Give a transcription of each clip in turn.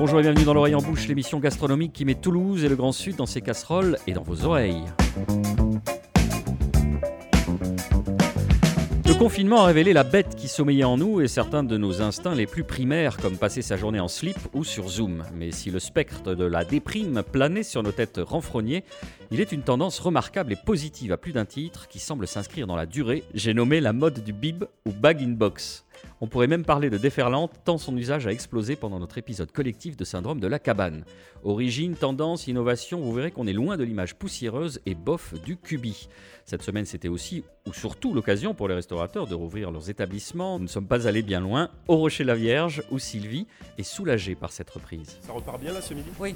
Bonjour et bienvenue dans l'oreille en bouche, l'émission gastronomique qui met Toulouse et le Grand Sud dans ses casseroles et dans vos oreilles. Le confinement a révélé la bête qui sommeillait en nous et certains de nos instincts les plus primaires, comme passer sa journée en slip ou sur Zoom. Mais si le spectre de la déprime planait sur nos têtes renfrognées, il est une tendance remarquable et positive à plus d'un titre qui semble s'inscrire dans la durée. J'ai nommé la mode du bib ou bag in box. On pourrait même parler de déferlante tant son usage a explosé pendant notre épisode collectif de syndrome de la cabane. Origine, tendance, innovation, vous verrez qu'on est loin de l'image poussiéreuse et bof du cubi. Cette semaine, c'était aussi ou surtout l'occasion pour les restaurateurs de rouvrir leurs établissements. Nous ne sommes pas allés bien loin. Au Rocher la Vierge, où Sylvie est soulagée par cette reprise. Ça repart bien là ce midi? Oui,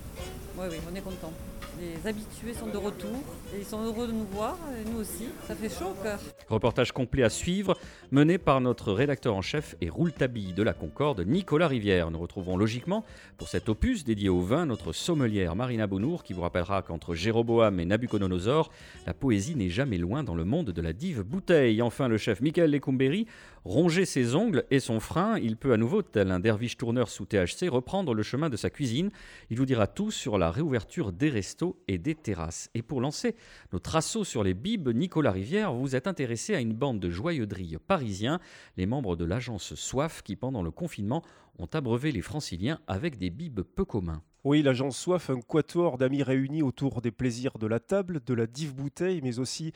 oui, oui, on est content. Les habitués sont de retour et ils sont heureux de nous voir, et nous aussi. Ça fait chaud au cœur. Reportage complet à suivre, mené par notre rédacteur en chef et roule-tabi de la Concorde, Nicolas Rivière. Nous retrouvons logiquement, pour cet opus dédié au vin, notre sommelière Marina Bounour, qui vous rappellera qu'entre Jéroboam et Nabucodonosor, la poésie n'est jamais loin dans le monde de la dive bouteille. Enfin, le chef Michael Lecumberi, ronger ses ongles et son frein, il peut à nouveau, tel un derviche tourneur sous THC, reprendre le chemin de sa cuisine. Il vous dira tout sur la réouverture des restos et des terrasses. Et pour lancer notre assaut sur les bibes, Nicolas Rivière, vous êtes intéressé à une bande de joyeuderies parisiens, les membres de l'agence Soif, qui pendant le confinement ont abreuvé les franciliens avec des bibes peu communs. Oui, l'agence Soif, un quatuor d'amis réunis autour des plaisirs de la table, de la dive bouteille, mais aussi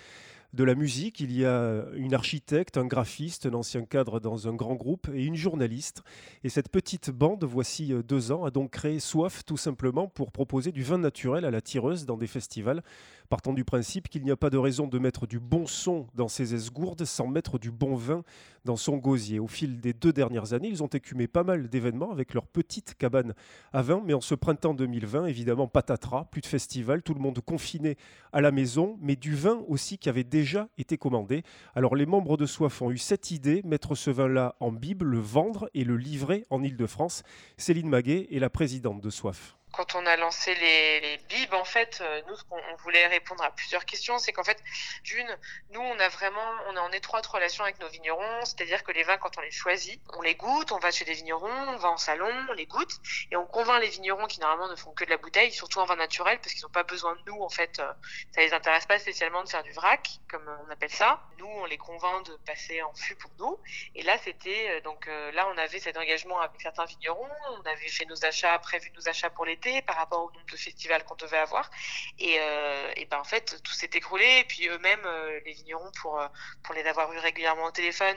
de la musique. Il y a une architecte, un graphiste, un ancien cadre dans un grand groupe et une journaliste. Et cette petite bande, voici deux ans, a donc créé Soif tout simplement pour proposer du vin naturel à la tireuse dans des festivals, partant du principe qu'il n'y a pas de raison de mettre du bon son dans ses esgourdes sans mettre du bon vin dans son gosier. Au fil des deux dernières années, ils ont écumé pas mal d'événements avec leur petite cabane à vin, mais en ce printemps 2020, évidemment, patatras, plus de festivals, tout le monde confiné à la maison, mais du vin aussi qui avait déjà été commandé. Alors les membres de Soif ont eu cette idée, mettre ce vin-là en Bible, le vendre et le livrer en Ile-de-France. Céline Maguet est la présidente de Soif quand on a lancé les, les bibs, en fait, euh, nous, ce qu'on on voulait répondre à plusieurs questions, c'est qu'en fait, d'une, nous, on a vraiment, on est en étroite relation avec nos vignerons, c'est-à-dire que les vins, quand on les choisit, on les goûte, on va chez des vignerons, on va en salon, on les goûte, et on convainc les vignerons qui normalement ne font que de la bouteille, surtout en vin naturel, parce qu'ils n'ont pas besoin de nous, en fait, euh, ça les intéresse pas spécialement de faire du vrac, comme on appelle ça. Nous, on les convainc de passer en fût pour nous, et là, c'était, euh, donc là, on avait cet engagement avec certains vignerons, on avait fait nos achats, prévu nos achats pour par rapport au nombre de festivals qu'on devait avoir. Et, euh, et ben en fait, tout s'est écroulé. Et puis eux-mêmes, euh, les vignerons, pour, euh, pour les avoir eu régulièrement au téléphone,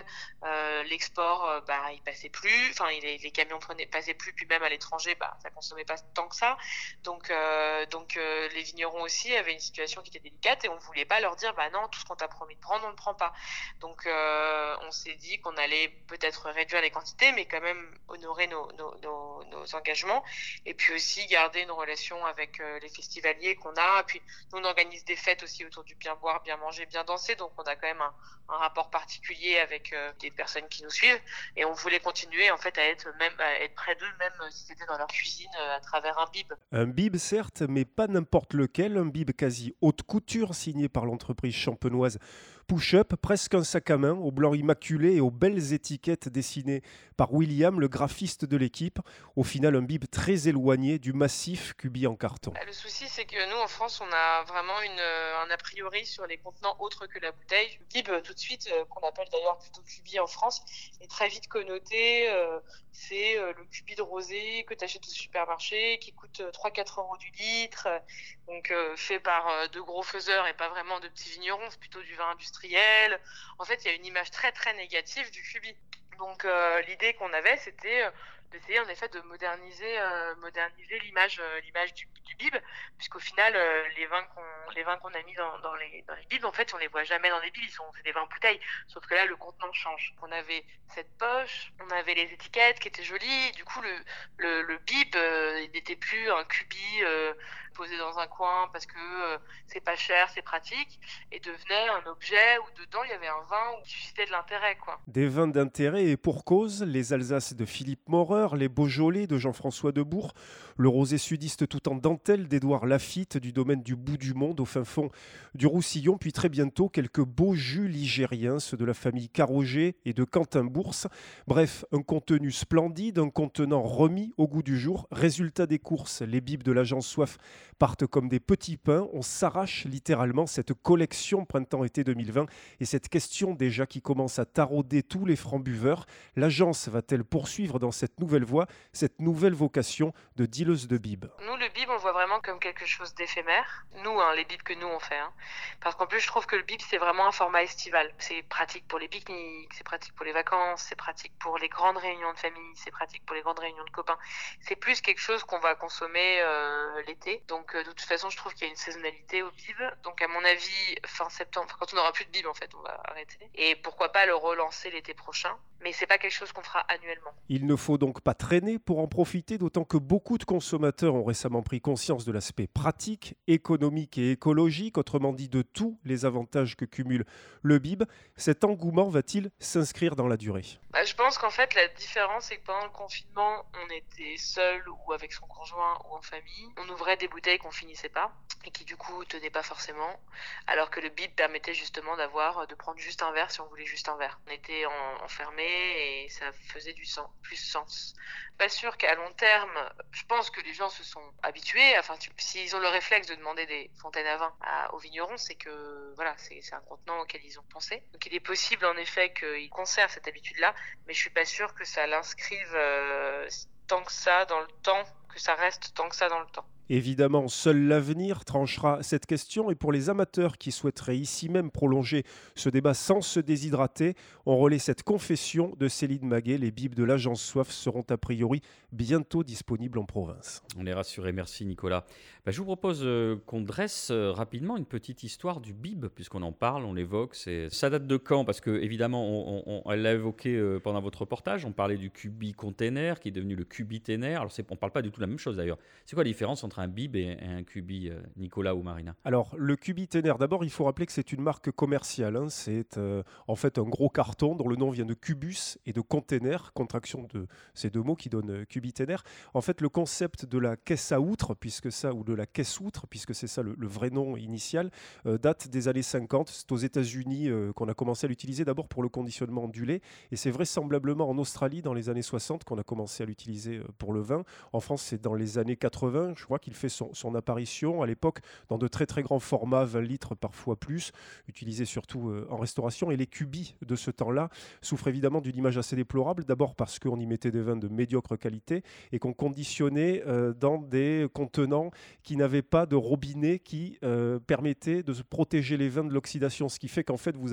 l'export, bah, il passait plus. Enfin, les, camions prenaient, passaient plus. Puis même à l'étranger, bah, ça consommait pas tant que ça. Donc, donc les vignerons aussi avaient une situation qui était délicate et on voulait pas leur dire, bah non, tout ce qu'on t'a promis de prendre, on ne prend pas. Donc, on s'est dit qu'on allait peut-être réduire les quantités, mais quand même honorer nos, nos engagements. Et puis aussi garder une relation avec euh, les festivaliers qu'on a. Puis nous, on organise des fêtes aussi autour du bien boire, bien manger, bien danser. Donc on a quand même un, rapport particulier avec euh, des personnes qui nous suivent. Et on voulait continuer en fait à être même à être près d'eux, même si c'était dans leur cuisine euh, à travers un bib. Un bib certes, mais pas n'importe lequel. Un bib quasi haute couture signé par l'entreprise champenoise Push-Up, presque un sac à main au blanc immaculé et aux belles étiquettes dessinées par William, le graphiste de l'équipe. Au final, un bib très éloigné du massif cubi en carton. Le souci, c'est que nous, en France, on a vraiment une, un a priori sur les contenants autres que la bouteille. Le bib, tout de suite, euh, qu'on appelle d'ailleurs plutôt cubi en France, est très vite connoté. Euh, c'est euh, le cubi de rosé que tu achètes au supermarché, qui coûte 3-4 euros du litre, donc fait par de gros faiseurs et pas vraiment de petits vignerons, c'est plutôt du vin industriel. En fait, il y a une image très très négative du cubi. Donc euh, l'idée qu'on avait, c'était euh, d'essayer en effet de moderniser, euh, moderniser l'image, l'image du, bib, puisqu'au final, les vins qu'on, les vins qu'on a mis dans, les, dans bibs, en fait, on les voit jamais dans les bibs, ils sont, c'est des vins bouteilles. Sauf que là, le contenant change. On avait cette poche, on avait les étiquettes qui étaient jolies. Du coup, le, le, le bib, il n'était plus un cubi posé dans un coin parce que euh, c'est pas cher, c'est pratique, et devenait un objet où dedans il y avait un vin qui suscitait de l'intérêt. Quoi. Des vins d'intérêt et pour cause, les Alsaces de Philippe Moreur, les Beaujolais de Jean-François Debourg, le rosé sudiste tout en dentelle d'Édouard Lafitte du domaine du bout du monde au fin fond du Roussillon, puis très bientôt quelques beaux jus ligériens, ceux de la famille Carroger et de Quentin Bourse. Bref, un contenu splendide, un contenant remis au goût du jour. Résultat des courses, les bibes de l'agence Soif partent comme des petits pains. On s'arrache littéralement cette collection printemps-été 2020 et cette question déjà qui commence à tarauder tous les francs buveurs. L'agence va-t-elle poursuivre dans cette nouvelle voie, cette nouvelle vocation de dealeuse de bibes? Nous, le bib, on le voit vraiment comme quelque chose d'éphémère. Nous, hein, les bibes que nous on fait. Hein. Parce qu'en plus, je trouve que le bib, c'est vraiment un format estival. C'est pratique pour les pique-niques, c'est pratique pour les vacances, c'est pratique pour les grandes réunions de famille, c'est pratique pour les grandes réunions de copains. C'est plus quelque chose qu'on va consommer euh, l'été. Donc, euh, de toute façon, je trouve qu'il y a une saisonnalité au bib. Donc, à mon avis, fin septembre, quand on n'aura plus de bib, en fait, on va arrêter. Et pourquoi pas le relancer l'été prochain. Mais c'est pas quelque chose qu'on fera annuellement. Il ne faut donc pas traîner pour en profiter, d'autant que beaucoup de consommateurs ont récemment pris conscience de l'aspect pratique, économique et écologique, autrement dit de tous les avantages que cumule le bib. Cet engouement va-t-il s'inscrire dans la durée? Bah, Je pense qu'en fait, la différence, c'est que pendant le confinement, on était seul ou avec son conjoint ou en famille. On ouvrait des bouteilles qu'on finissait pas et qui du coup tenaient pas forcément, alors que le bib permettait justement d'avoir de prendre juste un verre si on voulait juste un verre. On était enfermé et ça faisait du sens, plus sens. Pas sûr qu'à long terme, je pense que les gens se sont habitués. Enfin, s'ils ont le réflexe de demander des fontaines à vin aux vignerons, c'est que voilà, c'est un contenant auquel ils ont pensé. Donc il est possible en effet qu'ils conservent cette habitude-là, mais je suis pas sûr que ça l'inscrive euh, tant que ça dans le temps, que ça reste tant que ça dans le temps. Évidemment, seul l'avenir tranchera cette question et pour les amateurs qui souhaiteraient ici même prolonger ce débat sans se déshydrater, on relaie cette confession de Céline Maguet. Les bibes de l'agence Soif seront a priori bientôt disponibles en province. On est rassuré, merci Nicolas. Bah, je vous propose euh, qu'on dresse euh, rapidement une petite histoire du bib, puisqu'on en parle, on l'évoque. Ça date de quand? Parce que évidemment, on, elle l'a évoqué euh, pendant votre reportage, on parlait du cubi container qui est devenu le cubitainer. Alors on ne parle pas du tout la même chose d'ailleurs. C'est quoi la différence entre un bib et un cubi, euh, Nicolas ou Marina Alors, le cubi Ténère, d'abord, il faut rappeler que c'est une marque commerciale. Hein. C'est euh, en fait un gros carton dont le nom vient de cubus et de container, contraction de ces deux mots qui donnent euh, cubi Ténère. En fait, le concept de la caisse à outre, puisque ça, ou de la caisse outre, puisque c'est ça le, vrai nom initial, date des années 50. C'est aux États-Unis qu'on a commencé à l'utiliser d'abord pour le conditionnement du lait, et c'est vraisemblablement en Australie dans les années 60 qu'on a commencé à l'utiliser pour le vin. En France, c'est dans les années 80, je crois qu'il fait son, apparition à l'époque dans de très très grands formats, 20 litres parfois plus, utilisés surtout euh, en restauration. Et les cubis de ce temps-là souffrent évidemment d'une image assez déplorable, d'abord parce qu'on y mettait des vins de médiocre qualité et qu'on conditionnait euh, dans des contenants qui n'avaient pas de robinet qui euh, permettait de protéger les vins de l'oxydation, ce qui fait qu'en fait vous,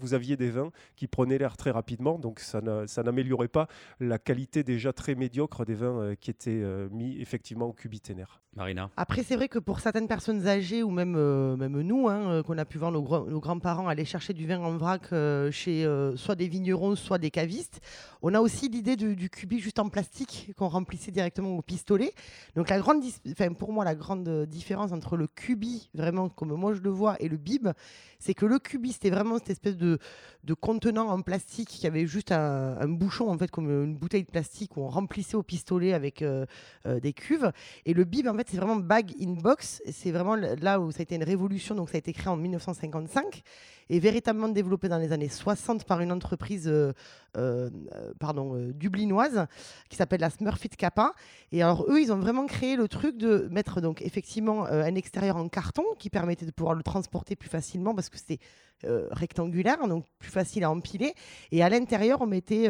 vous aviez des vins qui prenaient l'air très rapidement, donc ça n'améliorait pas la qualité déjà très médiocre des vins qui étaient mis effectivement au cubiténaire. Marina Après, c'est vrai que pour certaines personnes âgées, ou même, euh, même nous, hein, euh, qu'on a pu voir nos, grands-parents aller chercher du vin en vrac euh, chez soit des vignerons, soit des cavistes, on a aussi l'idée du, du cubi juste en plastique qu'on remplissait directement au pistolet. Donc, la grande, pour moi, la grande différence entre le cubi, vraiment comme moi je le vois, et le bib, c'est que le cubi, c'était vraiment cette espèce de, de contenant en plastique qui avait juste un, un, bouchon, en fait, comme une bouteille de plastique où on remplissait au pistolet avec des cuves. Et le bib, en fait, c'est vraiment bag in box. C'est vraiment là où ça a été une révolution. Donc, ça a été créé en 1955 et véritablement développé dans les années 60 par une entreprise euh, euh, euh, dublinoise qui s'appelle la Smurfit Kappa. Et alors, eux, ils ont vraiment créé le truc de mettre donc effectivement un extérieur en carton qui permettait de pouvoir le transporter plus facilement parce que c'était rectangulaire, donc plus facile à empiler. Et à l'intérieur, on mettait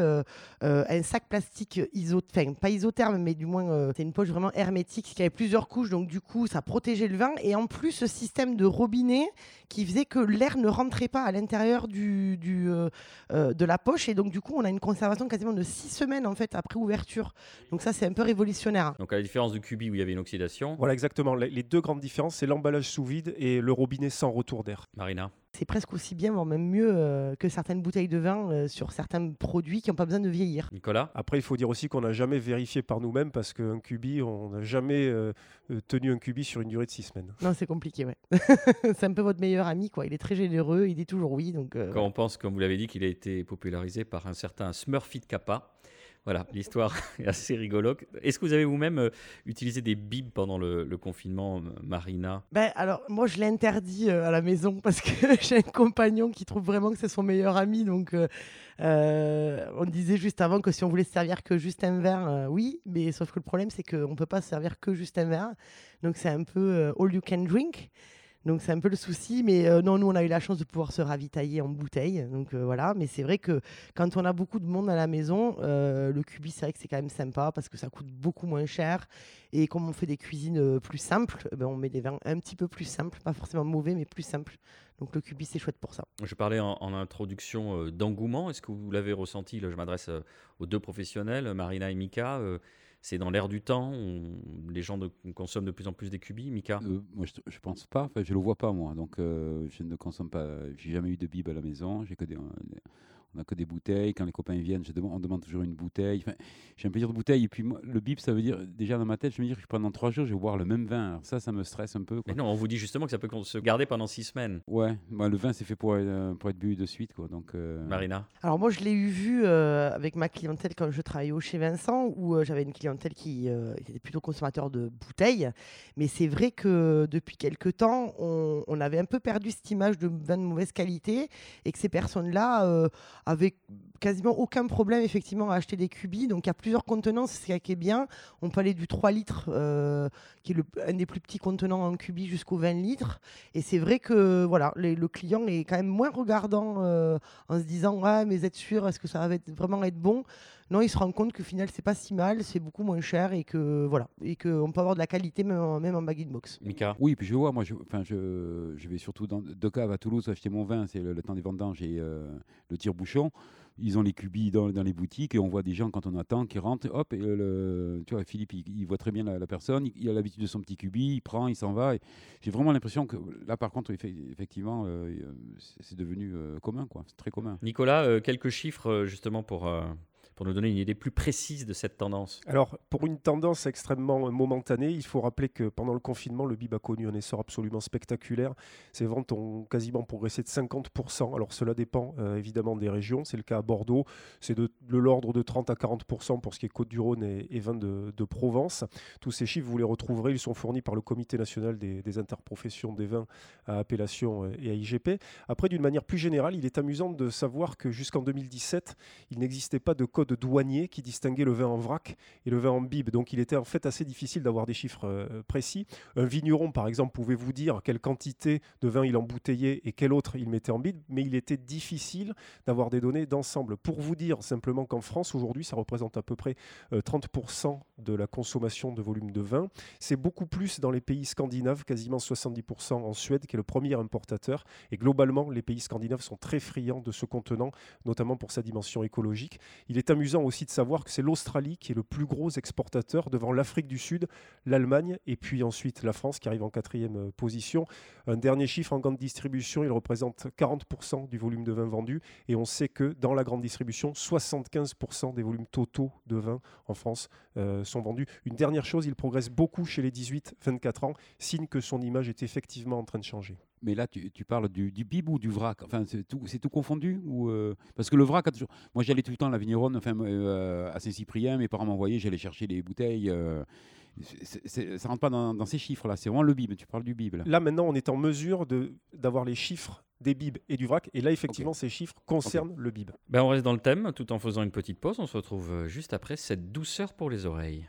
un sac plastique isotherme, pas isotherme, mais du moins, c'est une poche vraiment hermétique qui avait plusieurs couches, donc du coup, ça protégeait le vin. Et en plus, ce système de robinet qui faisait que l'air ne rentrait pas à l'intérieur du, de la poche. Et donc, du coup, on a une conservation quasiment de six semaines en fait après ouverture. Donc ça, c'est un peu révolutionnaire. Donc à la différence du cubi où il y avait une oxydation. Voilà exactement. Les deux grandes différences, c'est l'emballage sous vide et le robinet sans retour d'air. Marina. C'est presque aussi bien, voire même mieux euh, que certaines bouteilles de vin euh, sur certains produits qui n'ont pas besoin de vieillir. Nicolas? Après, il faut dire aussi qu'on n'a jamais vérifié par nous-mêmes parce qu'un cubi, on n'a jamais euh, tenu un cubi sur une durée de six semaines. Non, c'est compliqué, ouais. c'est un peu votre meilleur ami, quoi. Il est très généreux, il dit toujours oui. Donc, Quand on pense, comme vous l'avez dit, qu'il a été popularisé par un certain Smurfit Kappa, Voilà, l'histoire est assez rigolote. Est-ce que vous avez vous-même euh, utilisé des bibs pendant le, confinement, euh, Marina? Ben, alors, moi, je l'ai interdit euh, à la maison parce que j'ai un compagnon qui trouve vraiment que c'est son meilleur ami. Donc, euh, on disait juste avant que si on voulait se servir que juste un verre, oui. Mais sauf que le problème, c'est qu'on ne peut pas se servir que juste un verre. Donc, c'est un peu all you can drink. Donc c'est un peu le souci, mais euh, non, nous on a eu la chance de pouvoir se ravitailler en bouteille, donc euh, voilà. Mais c'est vrai que quand on a beaucoup de monde à la maison, euh, le cubi c'est vrai que c'est quand même sympa parce que ça coûte beaucoup moins cher et comme on fait des cuisines plus simples, ben, on met des vins un petit peu plus simples, pas forcément mauvais mais plus simples. Donc le cubi c'est chouette pour ça. Je parlais en, en introduction d'engouement. Est-ce que vous l'avez ressenti? Là, je m'adresse aux deux professionnels, Marina et Mika. C'est dans l'air du temps. on- les gens consomment de plus en plus des cubis. Mika Euh, moi, je, je pense pas. Enfin, je le vois pas moi. Donc, euh, je ne consomme pas. J'ai jamais eu de bib à la maison. J'ai que des. On n'a que des bouteilles. Quand les copains viennent, je demande, on demande toujours une bouteille. Enfin, j'ai un plaisir de bouteille. Et puis, moi, le bib, ça veut dire, déjà dans ma tête, je me dis que pendant trois jours, je vais boire le même vin. Alors ça, ça me stresse un peu. quoi. Mais non, on vous dit justement que ça peut se garder pendant six semaines. Ouais, moi, le vin, c'est fait pour, euh, pour être bu de suite. Quoi. Donc, euh, Marina Alors moi je l'ai eu vu euh, avec ma clientèle quand je travaillais au chez Vincent où euh, j'avais une clientèle qui euh, était plutôt consommateur de bouteilles. Mais c'est vrai que depuis quelques temps on, on avait un peu perdu cette image de vin de mauvaise qualité et que ces personnes-là avaient quasiment aucun problème effectivement à acheter des cubis. Donc il y a plusieurs contenants, c'est ça qui est bien. On peut aller du 3 litres euh, qui est un des plus petits contenants en cubi jusqu'au 20 litres. Et c'est vrai que voilà, le client est quand même moins regardant euh, en se disant ah mais êtes sûr est-ce que ça va vraiment être bon? Non il se rend compte que final c'est pas si mal c'est beaucoup moins cher et que voilà et qu'on peut avoir de la qualité même en, même en bag in box Mika Oui, puis je vois, moi, je, enfin, je, je vais surtout dans deux caves à Toulouse acheter mon vin, c'est le, le temps des vendanges et euh, le tire-bouchon. Ils ont les cubis dans, dans les boutiques et on voit des gens quand on attend qui rentrent, hop, et le, tu vois, Philippe, il, il voit très bien la, la personne, il, il a l'habitude de son petit cubi, il prend, il s'en va. J'ai vraiment l'impression que là, par contre, effe- effectivement, euh, c'est devenu euh, commun, quoi, c'est très commun. Nicolas, euh, quelques chiffres justement pour, euh, pour nous donner une idée plus précise de cette tendance. Alors, pour une tendance extrêmement momentanée, il faut rappeler que pendant le confinement, le bib a connu un essor absolument spectaculaire. Ses ventes ont quasiment progressé de 50%. Alors, cela dépend euh, évidemment des régions. C'est le cas à Bordeaux. C'est de, l'ordre de 30 à 40% pour ce qui est Côte-du-Rhône et, et vins de, de Provence. Tous ces chiffres, vous les retrouverez. Ils sont fournis par le Comité national des, des interprofessions des vins à appellation euh, et à IGP. Après, d'une manière plus générale, il est amusant de savoir que jusqu'en 2017, il n'existait pas de code douanier qui distinguait le vin en vrac et le vin en bib. Donc il était en fait assez difficile d'avoir des chiffres euh, précis. Un vigneron, par exemple, pouvait vous dire quelle quantité de vin il embouteillait et quel autre il mettait en bib, mais il était difficile d'avoir des données d'ensemble. Pour vous dire simplement qu'en France, aujourd'hui, ça représente à peu près euh, 30% de la consommation de volume de vin. C'est beaucoup plus dans les pays scandinaves, quasiment 70% en Suède, qui est le premier importateur. Et globalement, les pays scandinaves sont très friands de ce contenant, notamment pour sa dimension écologique. Il est amusant aussi de savoir que c'est l'Australie qui est le plus gros exportateur devant l'Afrique du Sud, l'Allemagne et puis ensuite la France qui arrive en quatrième euh, position. Un dernier chiffre en grande distribution, il représente 40% du volume de vin vendu et on sait que dans la grande distribution, 75% des volumes totaux de vin en France euh, sont vendus. Une dernière chose, il progresse beaucoup chez les 18-24 ans, signe que son image est effectivement en train de changer. Mais là, tu, tu parles du, du bib ou du vrac Enfin, c'est tout, c'est tout confondu ou euh, Parce que le vrac, a toujours... moi j'allais tout le temps à la vigneronne, enfin, euh, à Saint-Cyprien, mes parents m'envoyaient, j'allais chercher les bouteilles. euh, c'est- c'est- ça rentre pas dans, dans ces chiffres-là, c'est vraiment le bib, tu parles du bib. Là. Là maintenant, on est en mesure de- d'avoir les chiffres des bibs et du vrac et là effectivement ces chiffres concernent le bib. Ben, on reste dans le thème tout en faisant une petite pause. On se retrouve euh, juste après cette douceur pour les oreilles.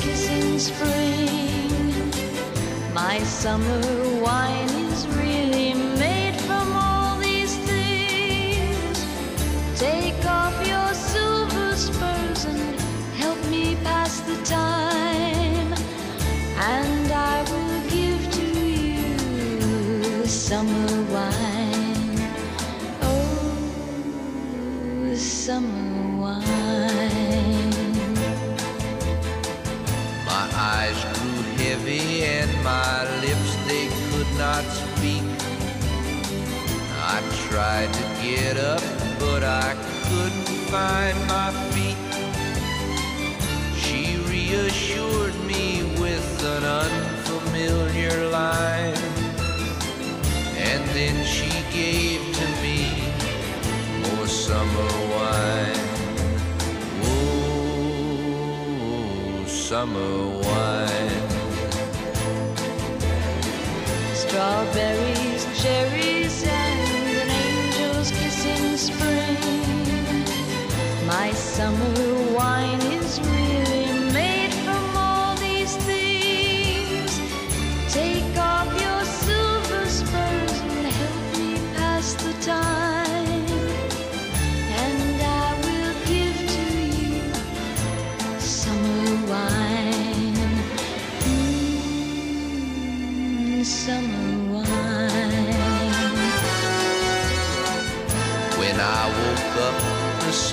kiss in spring. My summer wine tried to get up, but I couldn't find my feet. She reassured me with an unfamiliar line, and then she gave to me more summer wine. Oh, summer wine. Strawberries, cherries, amor.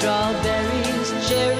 Strawberries, cherries,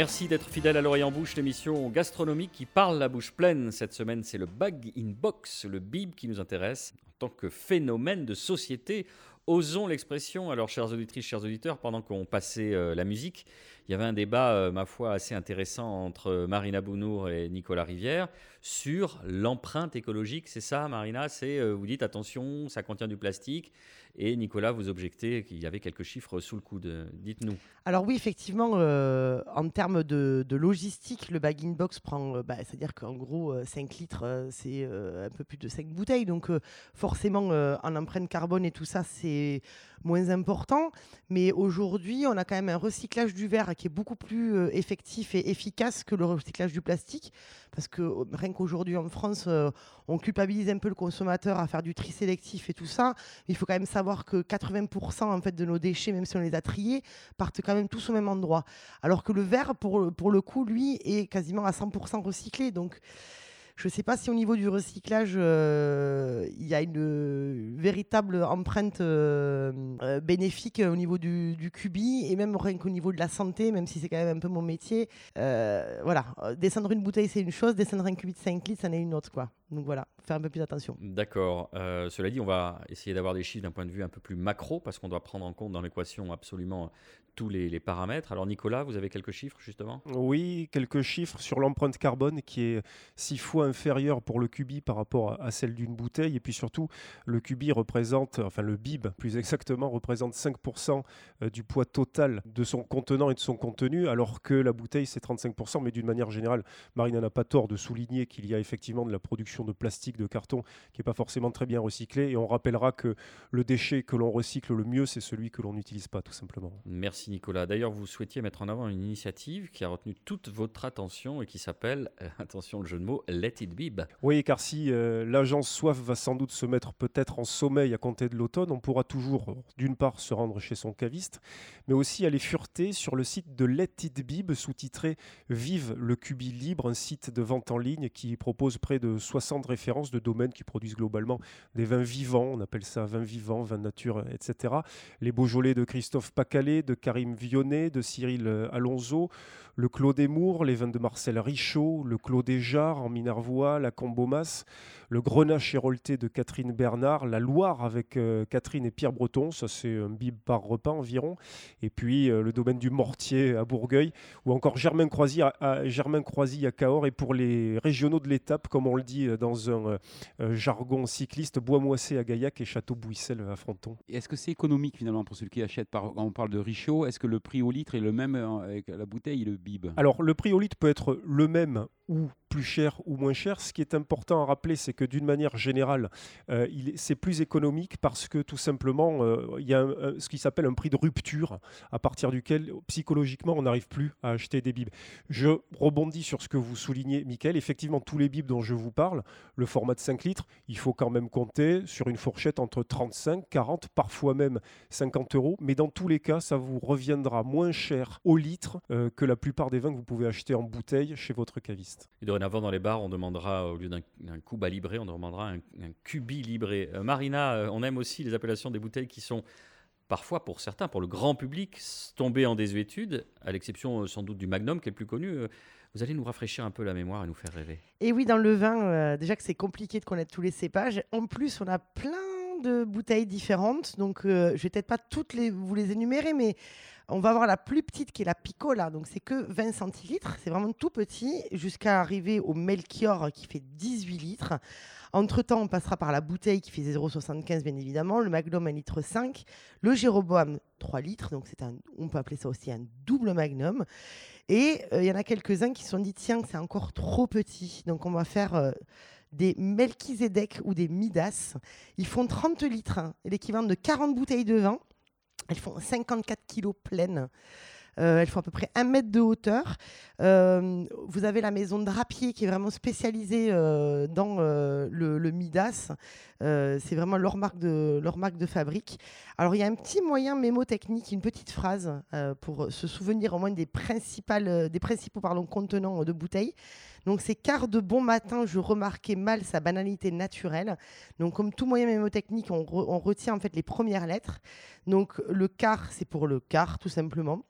Merci d'être fidèle à l'oreille en bouche, l'émission gastronomique qui parle la bouche pleine. Cette semaine, c'est le bag in box, le bib qui nous intéresse en tant que phénomène de société. Osons l'expression. Alors, chères auditrices, chers auditeurs, pendant qu'on passait euh, la musique, il y avait un débat, euh, ma foi, assez intéressant entre Marina Bounour et Nicolas Rivière sur l'empreinte écologique. C'est ça, Marina? C'est euh, vous dites attention, ça contient du plastique. Et Nicolas, vous objectez qu'il y avait quelques chiffres sous le coude. Dites-nous. Alors oui, effectivement, euh, en termes de, logistique, le bag-in box prend, euh, bah, c'est-à-dire qu'en gros, euh, 5 litres, euh, c'est euh, un peu plus de 5 bouteilles. Donc euh, forcément, euh, en empreinte carbone et tout ça, c'est moins important. Mais aujourd'hui, on a quand même un recyclage du verre qui est beaucoup plus euh, effectif et efficace que le recyclage du plastique. Parce que euh, rien qu'aujourd'hui en France, euh, on culpabilise un peu le consommateur à faire du tri sélectif et tout ça. Il faut quand même savoir que 80% en fait, de nos déchets, même si on les a triés, partent quand même tous au même endroit. Alors que le verre, pour, pour le coup, lui, est quasiment à 100% recyclé. Donc, je ne sais pas si au niveau du recyclage, euh, il y a une euh, véritable empreinte euh, bénéfique au niveau du, du cubi et même rien qu'au niveau de la santé, même si c'est quand même un peu mon métier. Voilà, descendre une bouteille, c'est une chose, descendre un cubi de 5 litres, c'en est une autre. Quoi. Donc voilà, faire un peu plus attention. D'accord. Euh, cela dit, on va essayer d'avoir des chiffres d'un point de vue un peu plus macro, parce qu'on doit prendre en compte dans l'équation absolument tous les, les paramètres. Alors Nicolas, vous avez quelques chiffres justement? Oui, quelques chiffres sur l'empreinte carbone qui est six fois inférieure pour le cubi par rapport à- à celle d'une bouteille. Et puis surtout, le cubi représente, enfin le bib plus exactement, représente 5% euh, du poids total de son contenant et de son contenu, alors que la bouteille c'est 35%. Mais d'une manière générale, Marine n'a pas tort de souligner qu'il y a effectivement de la production production de plastique, de carton, qui n'est pas forcément très bien recyclé. Et on rappellera que le déchet que l'on recycle le mieux, c'est celui que l'on n'utilise pas, tout simplement. Merci Nicolas. D'ailleurs, vous souhaitiez mettre en avant une initiative qui a retenu toute votre attention et qui s'appelle, euh, attention le jeu de mots, Let It Be. Oui, car si euh, l'agence Soif va sans doute se mettre peut-être en sommeil à compter de l'automne, on pourra toujours, d'une part, se rendre chez son caviste, mais aussi aller fureter sur le site de Let It Bib, sous-titré Vive le Cubi Libre, un site de vente en ligne qui propose près de 60 références de domaines qui produisent globalement des vins vivants, on appelle ça vins vivants, vins nature, etc. Les Beaujolais de Christophe Pacalet, de Karim Vionnet, de Cyril euh, Alonso, le Clos des Mours, les vins de Marcel Richaud, le Clos des en Minervois, la Combomas, le Grenache hérolté de Catherine Bernard, la Loire avec euh, Catherine et Pierre Breton, ça c'est un bib par repas environ, et puis euh, le domaine du Mortier à Bourgueil, ou encore Germain Croisy à, Germain à Cahors, et pour les régionaux de l'étape, comme on le dit euh, dans un jargon cycliste, Bois-Moissé à Gaillac et Château-Bouissel à Fronton. Est-ce que c'est économique finalement pour celui qui achète par, on parle de Richaud, est-ce que le prix au litre est le même avec la bouteille et le Alors, le prix au litre peut être le même ou plus cher ou moins cher. Ce qui est important à rappeler, c'est que d'une manière générale, euh, c'est plus économique parce que tout simplement, euh, il y a ce qui s'appelle un prix de rupture à partir duquel psychologiquement on n'arrive plus à acheter des bibs. Je rebondis sur ce que vous soulignez, Michael. Effectivement, tous les bibs dont je vous parle, le format de 5 litres, il faut quand même compter sur une fourchette entre 35, 40, parfois même 50 euros. Mais dans tous les cas, ça vous reviendra moins cher au litre euh, que la plupart des vins que vous pouvez acheter en bouteille chez votre caviste. Dorénavant, dans les bars, on demandera, au lieu d'un cuba libré, on demandera un, cubi libré. Euh, Marina, euh, on aime aussi les appellations des bouteilles qui sont parfois, pour certains, pour le grand public, tombées en désuétude, à l'exception euh, sans doute du Magnum, qui est le plus connu. Vous allez nous rafraîchir un peu la mémoire et nous faire rêver. Et oui, dans le vin, déjà que c'est compliqué de connaître tous les cépages. En plus, on a plein de bouteilles différentes. Donc, euh, je vais peut-être pas toutes les, vous les énumérer, mais on va avoir la plus petite qui est la Piccola. Donc, c'est que 20 centilitres. C'est vraiment tout petit, jusqu'à arriver au Melchior qui fait 18 litres. Entre-temps, on passera par la bouteille qui fait 0,75 bien évidemment, le Magnum 1 litre 5, le Jéroboam 3 litres, donc c'est un, on peut appeler ça aussi un double Magnum. Et euh, il y en a quelques-uns qui se sont dit, tiens, c'est encore trop petit, donc on va faire euh, des Melchizedek ou des Midas. Ils font 30 litres, hein, l'équivalent de 40 bouteilles de vin. Elles font 54 kilos pleines. Euh, elles font à peu près un mètre de hauteur. Euh, vous avez la maison de drapier qui est vraiment spécialisée euh, dans le, Midas. C'est vraiment leur marque, de, leur marque de fabrique. Alors, il y a un petit moyen mémotechnique, une petite phrase pour se souvenir au moins des, principales, des principaux pardon, contenants de bouteilles. Donc, c'est car de bon matin, je remarquais mal sa banalité naturelle. Donc, comme tout moyen mémotechnique, on, on retient en fait les premières lettres. Donc, le quart, c'est pour le quart, tout simplement.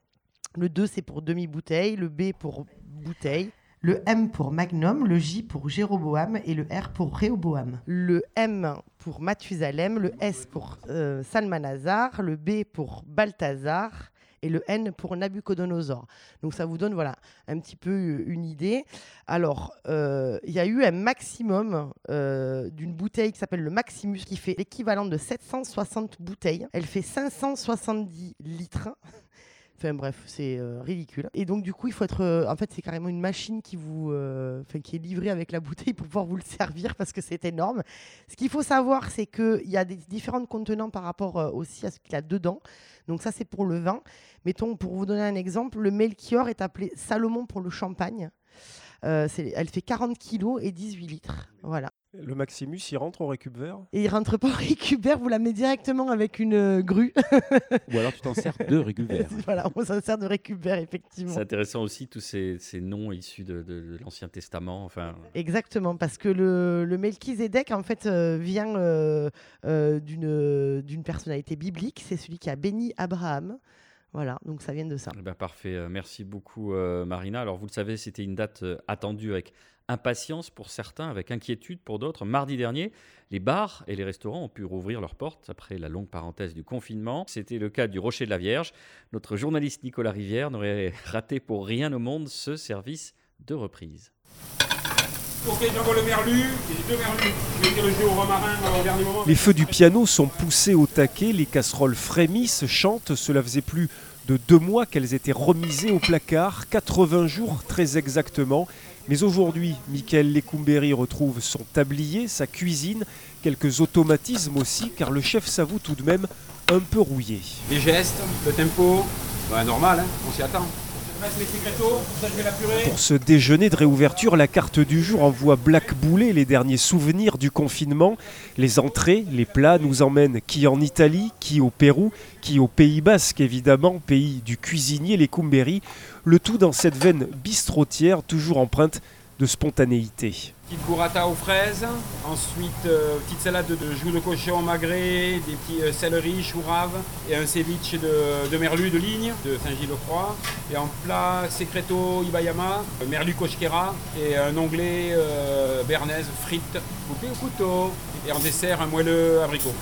Le 2, c'est pour demi-bouteille. Le B pour bouteille. Le M pour Magnum, le J pour Jéroboam et le R pour Réoboam. Le M pour Mathusalem, le S pour euh, Salmanazar, le B pour Balthazar et le N pour Nabucodonosor. Donc ça vous donne voilà un petit peu euh, une idée. Alors euh, il y a eu un maximum euh, d'une bouteille qui s'appelle le Maximus qui fait l'équivalent de 760 bouteilles. Elle fait 570 litres. Bref, c'est euh, ridicule. Et donc du coup, il faut être. euh, en fait, c'est carrément une machine qui vous, euh, qui est livrée avec la bouteille pour pouvoir vous le servir parce que c'est énorme. Ce qu'il faut savoir, c'est qu'il y a des différents contenants par rapport aussi à ce qu'il y a dedans. Donc ça, c'est pour le vin. Mettons, pour vous donner un exemple, le Melchior est appelé Salomon pour le champagne. Elle fait 40 kilos et 18 litres. Voilà. Le Maximus, il rentre au récup vert Et il rentre pas au récupère, vous la mettez directement avec une euh, grue. Ou alors tu t'en sers de récupère. voilà, on s'en sert de récupère, effectivement. C'est intéressant aussi tous ces, ces noms issus de, de- de l'Ancien Testament. Enfin, Exactement, parce que le, le Melchizedek, en fait, euh, vient euh, euh, d'une d'une personnalité biblique. C'est celui qui a béni Abraham. Voilà, donc ça vient de ça. Eh ben, parfait. Merci beaucoup, euh, Marina. Alors, vous le savez, c'était une date euh, attendue avec impatience pour certains, avec inquiétude pour d'autres. Mardi dernier, les bars et les restaurants ont pu rouvrir leurs portes après la longue parenthèse du confinement. C'était le cas du Rocher de la Vierge. Notre journaliste Nicolas Rivière n'aurait raté pour rien au monde ce service de reprise. Ok, j'envoie le merlu, j'ai deux merlus. Je vais diriger au romarin au dernier moment. Les feux du piano sont poussés au taquet, les casseroles frémissent, chantent. Cela faisait plus de deux mois qu'elles étaient remisées au placard, 80 jours très exactement. Mais aujourd'hui, Michael Lecumberi retrouve son tablier, sa cuisine, quelques automatismes aussi, car le chef s'avoue tout de même un peu rouillé. Les gestes, le tempo, bah, normal, hein, on s'y attend. Pour ce déjeuner de réouverture, la carte du jour envoie Black Boulet les derniers souvenirs du confinement. Les entrées, les plats nous emmènent qui en Italie, qui au Pérou, qui au Pays Basque évidemment, pays du cuisinier les Cumberi. Le tout dans cette veine bistrotière toujours empreinte de spontanéité. Petite burrata aux fraises, ensuite euh, petite salade de, de joues de cochon magret, des petits euh, céleri, choux raves et un ceviche de, de merlu de ligne de Saint-Gilles-le-Croix. Et en plat, secreto ibayama, merlu cochquera et un onglet euh, bernaise frites coupées au couteau. Et en dessert, un moelleux abricot.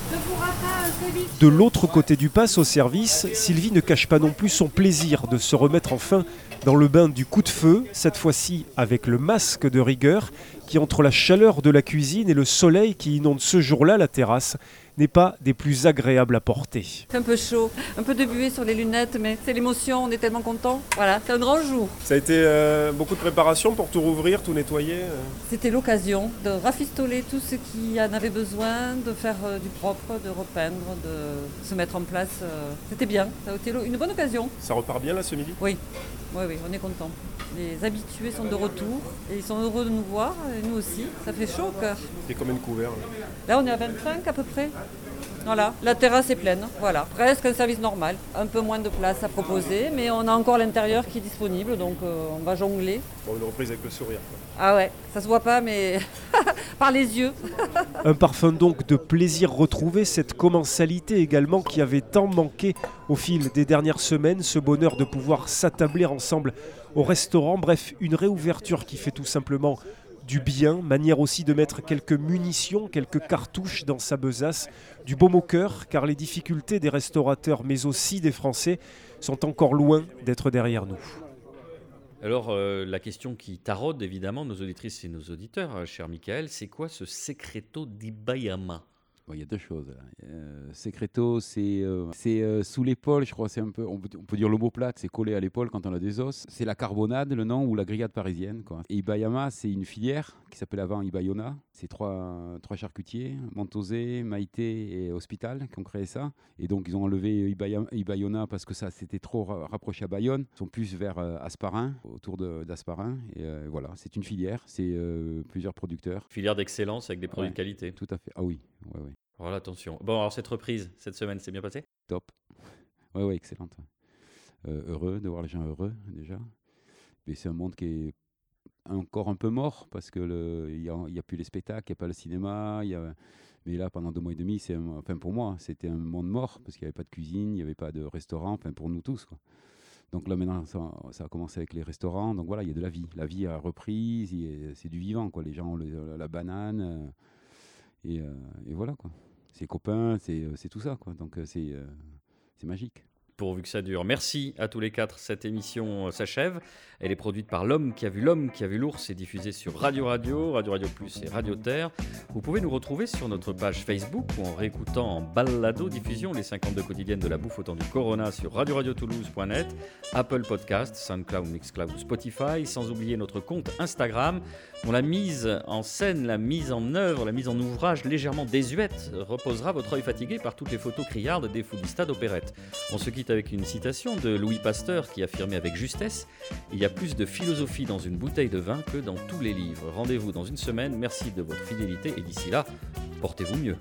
De l'autre côté du pass au service, Sylvie ne cache pas non plus son plaisir de se remettre enfin dans le bain du coup de feu, cette fois-ci avec le masque de rigueur qui, entre la chaleur de la cuisine et le soleil qui inonde ce jour-là la terrasse, n'est pas des plus agréables à porter. C'est un peu chaud, un peu de buée sur les lunettes, mais c'est l'émotion, on est tellement content. Voilà, c'est un grand jour. Ça a été euh, beaucoup de préparation pour tout rouvrir, tout nettoyer euh. C'était l'occasion de rafistoler tout ce qui en avait besoin, de faire euh, du propre, de repeindre, de se mettre en place. euh. C'était bien, ça a été une bonne occasion. Ça repart bien là ce midi? Oui, oui, oui, on est content. Les habitués sont de retour et ils sont heureux de nous voir, et nous aussi. Ça fait chaud au cœur. Et combien de couverts Là, on est à 25 à peu près. Voilà, la terrasse est pleine, voilà, presque un service normal. Un peu moins de place à proposer, mais on a encore l'intérieur qui est disponible, donc euh, on va jongler. Bon, une reprise avec le sourire. Ah ouais, ça se voit pas, mais par les yeux. Un parfum donc de plaisir retrouvé, cette commensalité également qui avait tant manqué au fil des dernières semaines, ce bonheur de pouvoir s'attabler ensemble au restaurant, bref, une réouverture qui fait tout simplement du bien, manière aussi de mettre quelques munitions, quelques cartouches dans sa besace, du baume au car les difficultés des restaurateurs, mais aussi des Français, sont encore loin d'être derrière nous. Alors, euh, la question qui taraude évidemment nos auditrices et nos auditeurs, euh, cher Michael, c'est quoi ce secreto di Bayama Il y a deux choses. Euh, secreto, c'est euh, c'est, euh, sous l'épaule, je crois. C'est un peu, on peut, dire l'omoplate, c'est collé à l'épaule quand on a des os. C'est la carbonade, le nom, ou la grillade parisienne. Et Ibayama, c'est une filière qui s'appelle avant Ibayona. C'est trois, trois charcutiers, Montosé, Maïté et Hospital, qui ont créé ça. Et donc, ils ont enlevé Ibayona parce que ça c'était trop ra- rapproché à Bayonne. Ils sont plus vers euh, Asparin, autour d'Asparin. Et euh, voilà, c'est une filière. C'est euh, plusieurs producteurs. Filière d'excellence avec des produits Ouais. de qualité. Tout à fait. Ah oui, ouais, ouais. Voilà, attention. Bon, alors cette reprise, cette semaine, c'est bien passé? Top. Ouais, ouais, excellente. Euh, heureux de voir les gens heureux déjà. Mais c'est un monde qui est encore un peu mort parce que il n'y a, plus les spectacles, il n'y a pas le cinéma. y a- Mais là, pendant deux mois et demi, c'est enfin pour moi, c'était un monde mort parce qu'il n'y avait pas de cuisine, il n'y avait pas de restaurant, enfin pour nous tous. Donc là maintenant, ça, a commencé avec les restaurants. Donc voilà, il y a de la vie. La vie a repris, il y a- c'est du vivant. Quoi. Les gens ont la banane euh, et, euh, et voilà quoi. C'est copains, c'est euh, c'est tout ça quoi. Donc c'est c'est magique. Pourvu que ça dure. Merci à tous les quatre. Cette émission euh, s'achève. Elle est produite par l'homme qui a vu l'homme qui a vu l'ours et diffusée sur Radio Radio, Radio Radio Plus et Radio Terre. Vous pouvez nous retrouver sur notre page Facebook ou en réécoutant en balado diffusion les 52 quotidiennes de la bouffe au temps du Corona sur radio-radio-toulouse.net, Apple Podcast, SoundCloud, Mixcloud, Spotify, sans oublier notre compte Instagram dont la mise en scène, la mise en œuvre, la mise en ouvrage légèrement désuète reposera votre œil fatigué par toutes les photos criardes des foodistas d'opérette. On se quitte avec une citation de Louis Pasteur qui affirmait avec justesse Il y a plus de philosophie dans une bouteille de vin que dans tous les livres. Rendez-vous dans une semaine. Merci de votre fidélité et d'ici là, portez-vous mieux.